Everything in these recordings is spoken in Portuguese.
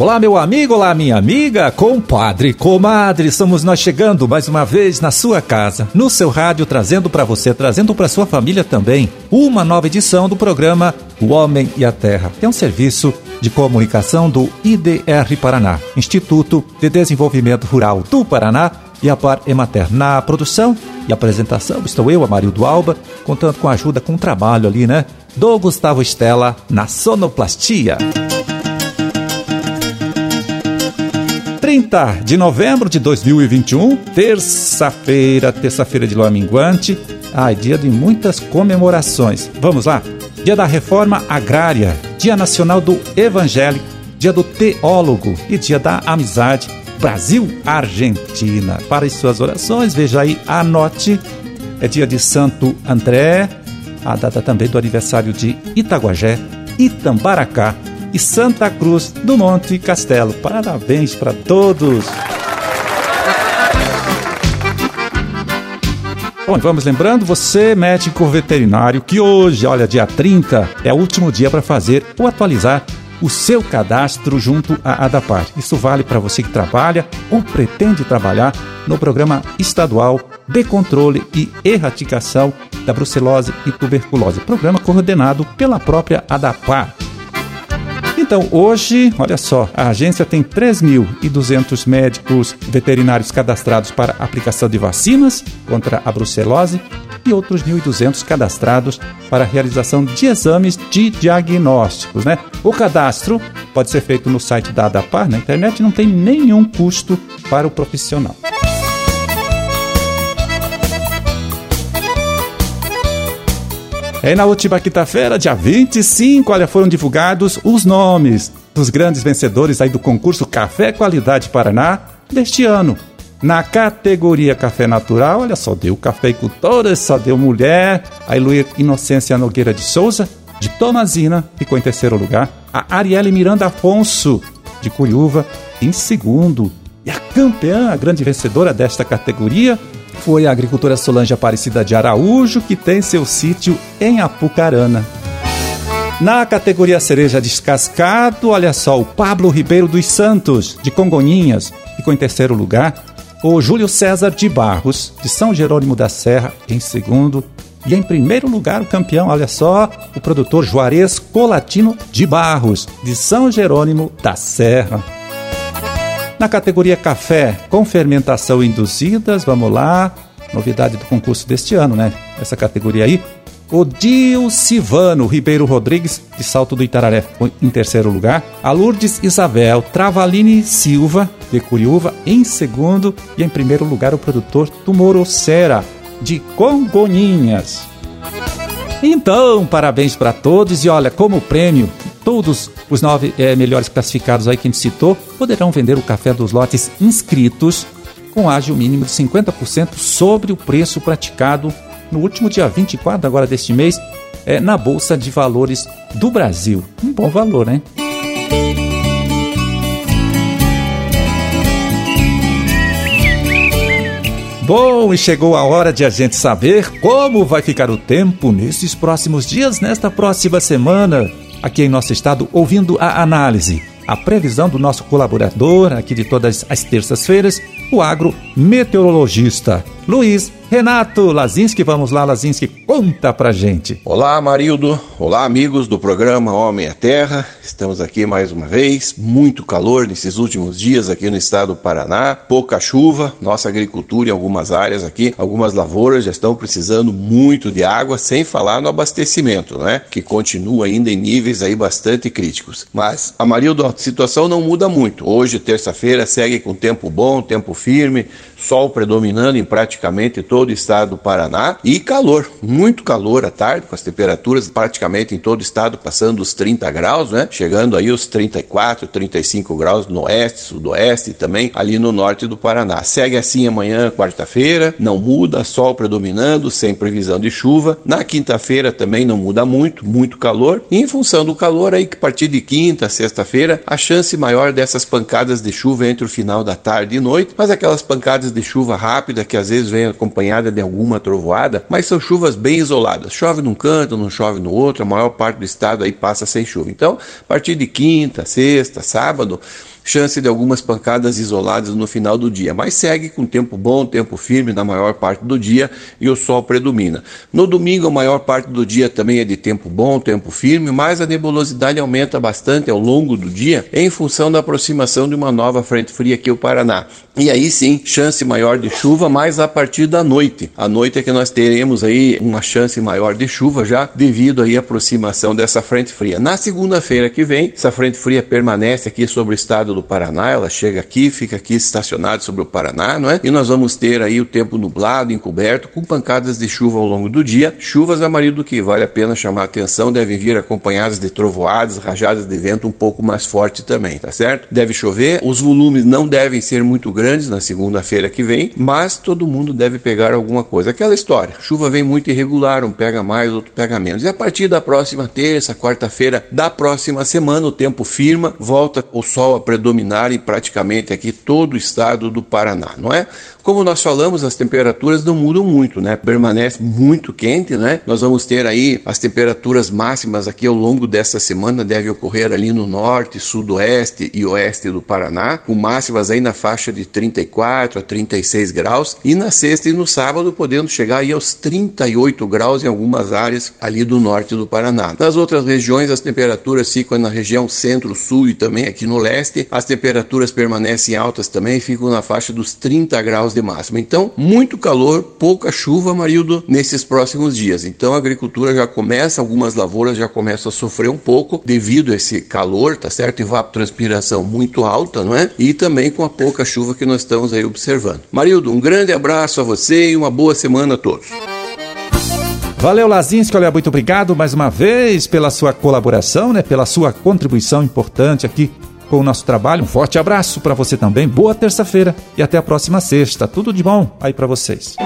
Olá, meu amigo, olá, minha amiga, compadre, comadre, somos nós chegando mais uma vez na sua casa, no seu rádio, trazendo para você, trazendo para sua família também, uma nova edição do programa O Homem e a Terra. É um serviço de comunicação do IDR Paraná, Instituto de Desenvolvimento Rural do Paraná, e a Par Emater. Na produção e apresentação estou eu, Amarildo Alba, contando com a ajuda, com o trabalho ali, né? Do Gustavo Estela na sonoplastia. 30 de novembro de 2021, terça-feira, terça-feira de lua minguante. Ai, dia de muitas comemorações. Vamos lá? Dia da Reforma Agrária, Dia Nacional do Evangelho, Dia do Teólogo e Dia da Amizade Brasil-Argentina. Para as suas orações, veja aí, anote. É dia de Santo André, a data também do aniversário de Itaguajé, Itambaracá e Santa Cruz do Monte Castelo. Parabéns para todos! Bom, vamos lembrando, você, médico veterinário, que hoje, olha, dia 30, é o último dia para fazer ou atualizar o seu cadastro junto à ADAPAR. Isso vale para você que trabalha ou pretende trabalhar no programa estadual de controle e erradicação da brucelose e tuberculose, programa coordenado pela própria ADAPAR. Então, hoje, olha só, a agência tem 3.200 médicos veterinários cadastrados para aplicação de vacinas contra a brucelose e outros 1.200 cadastrados para realização de exames de diagnósticos. Né? O cadastro pode ser feito no site da ADAPAR, na internet, não tem nenhum custo para o profissional. E na última quinta-feira, dia 25, olha, foram divulgados os nomes dos grandes vencedores aí do concurso Café Qualidade Paraná deste ano. Na categoria Café Natural, olha só, deu cafeicultora, só deu mulher, a Luir Inocência Nogueira de Souza, de Tomazina, ficou em terceiro lugar. A Arielle Miranda Afonso, de Curiúva, em segundo. E a campeã, a grande vencedora desta categoria, foi a agricultora Solange Aparecida de Araújo, que tem seu sítio em Apucarana. Na categoria cereja descascado, olha só, o Pablo Ribeiro dos Santos, de Congonhinhas, ficou em terceiro lugar. O Júlio César de Barros, de São Jerônimo da Serra, em segundo. E em primeiro lugar, o campeão, olha só, o produtor Juarez Colatino de Barros, de São Jerônimo da Serra. Na categoria café com fermentação induzidas, vamos lá, novidade do concurso deste ano, né? Essa categoria aí. O Dilcivano Ribeiro Rodrigues, de Salto do Itararé, em terceiro lugar. A Lourdes Isabel Travalini Silva, de Curiúva, em segundo. E em primeiro lugar, o produtor Tumorocera, de Congoninhas. Então, parabéns para todos e olha, como prêmio, todos os nove é, melhores classificados aí que a gente citou poderão vender o café dos lotes inscritos com ágio mínimo de 50% sobre o preço praticado no último dia 24 agora deste mês é, na Bolsa de Valores do Brasil. Um bom valor, né? Bom, e chegou a hora de a gente saber como vai ficar o tempo nesses próximos dias, nesta próxima semana, aqui em nosso estado, ouvindo a análise, a previsão do nosso colaborador aqui de todas as terças-feiras, o agrometeorologista Luiz Renato Lazinski. Vamos lá, Lazinski, conta pra gente. Olá, Marildo. Olá, amigos do programa Homem à Terra. Estamos aqui mais uma vez. Muito calor nesses últimos dias aqui no estado do Paraná. Pouca chuva. Nossa agricultura em algumas áreas aqui, algumas lavouras já estão precisando muito de água, sem falar no abastecimento, né? Que continua ainda em níveis aí bastante críticos. Mas, a Marildo, a situação não muda muito. Hoje, terça-feira, segue com tempo bom, tempo firme, sol predominando em praticamente todo o estado do Paraná e calor, muito calor à tarde, com as temperaturas praticamente em todo o estado passando os 30 graus, né? Chegando aí os 34, 35 graus no oeste, sudoeste também ali no norte do Paraná. Segue assim amanhã, quarta-feira, não muda, sol predominando, sem previsão de chuva. Na quinta-feira também não muda muito, muito calor. E em função do calor aí que a partir de quinta, sexta-feira, a chance maior dessas pancadas de chuva entre o final da tarde e noite, mas aquelas pancadas de chuva rápida que às vezes vem acompanhada de alguma trovoada, mas são chuvas bem isoladas. Chove num canto, não chove no outro, a maior parte do estado aí passa sem chuva. Então, a partir de quinta, sexta, sábado, chance de algumas pancadas isoladas no final do dia, mas segue com tempo bom, tempo firme na maior parte do dia e o sol predomina. No domingo, a maior parte do dia também é de tempo bom, tempo firme, mas a nebulosidade aumenta bastante ao longo do dia em função da aproximação de uma nova frente fria aqui o Paraná. E aí sim, chance maior de chuva, mas a partir da noite. A noite é que nós teremos aí uma chance maior de chuva já devido aí à aproximação dessa frente fria. Na segunda-feira que vem, essa frente fria permanece aqui sobre o estado do Paraná, ela chega aqui, fica aqui estacionada sobre o Paraná, não é? E nós vamos ter aí o tempo nublado, encoberto, com pancadas de chuva ao longo do dia. Chuvas a marido que vale a pena chamar a atenção, devem vir acompanhadas de trovoadas, rajadas de vento um pouco mais forte também, tá certo? Deve chover, os volumes não devem ser muito grandes na segunda-feira que vem, mas todo mundo deve pegar alguma coisa. Aquela história, chuva vem muito irregular, um pega mais, outro pega menos. E a partir da próxima terça, quarta-feira da próxima semana, o tempo firma, volta o sol a predominar em praticamente aqui todo o estado do Paraná, não é? Como nós falamos, as temperaturas não mudam muito, né? Permanece muito quente, né? Nós vamos ter aí as temperaturas máximas aqui ao longo dessa semana, deve ocorrer ali no norte, sudoeste e oeste do Paraná, com máximas aí na faixa de 34 a 36 graus, e na sexta e no sábado podendo chegar aí aos 38 graus em algumas áreas ali do norte do Paraná. Nas outras regiões, as temperaturas ficam na região centro-sul e também aqui no leste, as temperaturas permanecem altas também, ficam na faixa dos 30 graus graus de máxima. Então, muito calor, pouca chuva, Marildo, nesses próximos dias. Então, a agricultura já começa, algumas lavouras já começam a sofrer um pouco devido a esse calor, tá certo? Evapotranspiração muito alta, não é? E também com a pouca chuva que nós estamos aí observando. Marildo, um grande abraço a você e uma boa semana a todos. Valeu, Lazinski, olha, muito obrigado mais uma vez pela sua colaboração, né? Pela sua contribuição importante aqui com o nosso trabalho. Um forte abraço para você também. Boa terça-feira e até a próxima sexta. Tudo de bom aí para vocês.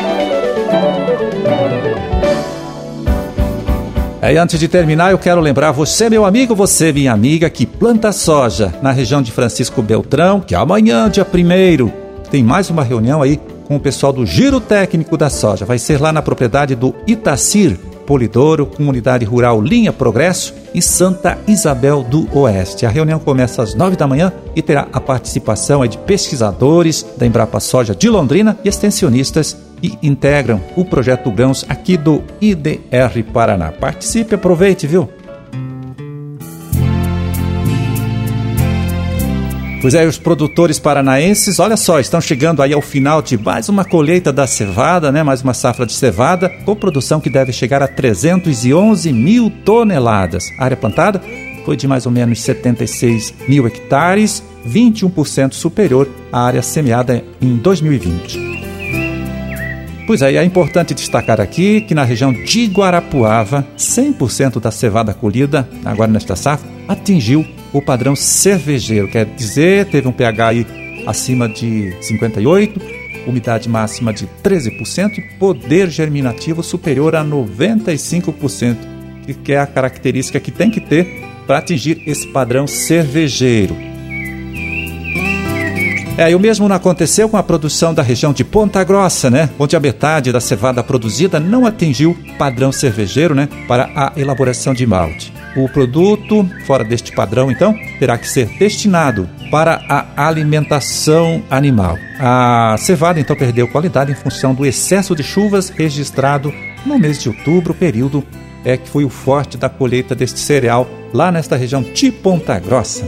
É, e antes de terminar, eu quero lembrar você, meu amigo, você, minha amiga, que planta soja na região de Francisco Beltrão, que amanhã, dia 1 tem mais uma reunião aí com o pessoal do Giro Técnico da Soja. Vai ser lá na propriedade do Itacir, Polidouro, Comunidade Rural Linha Progresso e Santa Isabel do Oeste. A reunião começa às nove da manhã e terá a participação de pesquisadores da Embrapa Soja de Londrina e extensionistas que integram o projeto Grãos aqui do IDR Paraná. Participe, aproveite, viu? Pois é, os produtores paranaenses, olha só, estão chegando aí ao final de mais uma colheita da cevada, né? Mais uma safra de cevada, com produção que deve chegar a 311 mil toneladas. A área plantada foi de mais ou menos 76 mil hectares, 21% superior à área semeada em 2020. Pois é, é importante destacar aqui que na região de Guarapuava, 100% da cevada colhida, agora nesta safra, atingiu o padrão cervejeiro, quer dizer, teve um pH aí acima de 58, umidade máxima de 13% e poder germinativo superior a 95%, que é a característica que tem que ter para atingir esse padrão cervejeiro. É, e o mesmo não aconteceu com a produção da região de Ponta Grossa, né? Onde a metade da cevada produzida não atingiu padrão cervejeiro, né? Para a elaboração de malte. O produto, fora deste padrão, então, terá que ser destinado para a alimentação animal. A cevada, então, perdeu qualidade em função do excesso de chuvas registrado no mês de outubro, período é que foi o forte da colheita deste cereal lá nesta região de Ponta Grossa.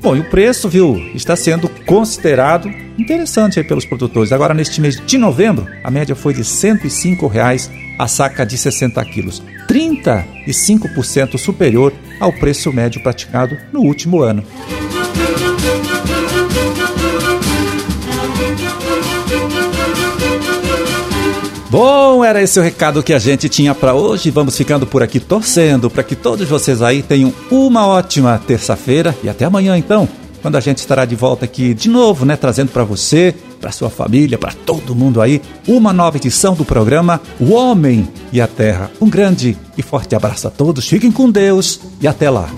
Bom, e o preço, viu, está sendo considerado interessante pelos produtores. Agora, neste mês de novembro, a média foi de 105 reais a saca de 60 quilos, 35% superior ao preço médio praticado no último ano. Bom, era esse o recado que a gente tinha para hoje. Vamos ficando por aqui torcendo para que todos vocês aí tenham uma ótima terça-feira e até amanhã então, quando a gente estará de volta aqui de novo, né, trazendo para você, para sua família, para todo mundo aí, uma nova edição do programa O Homem e a Terra. Um grande e forte abraço a todos. Fiquem com Deus e até lá.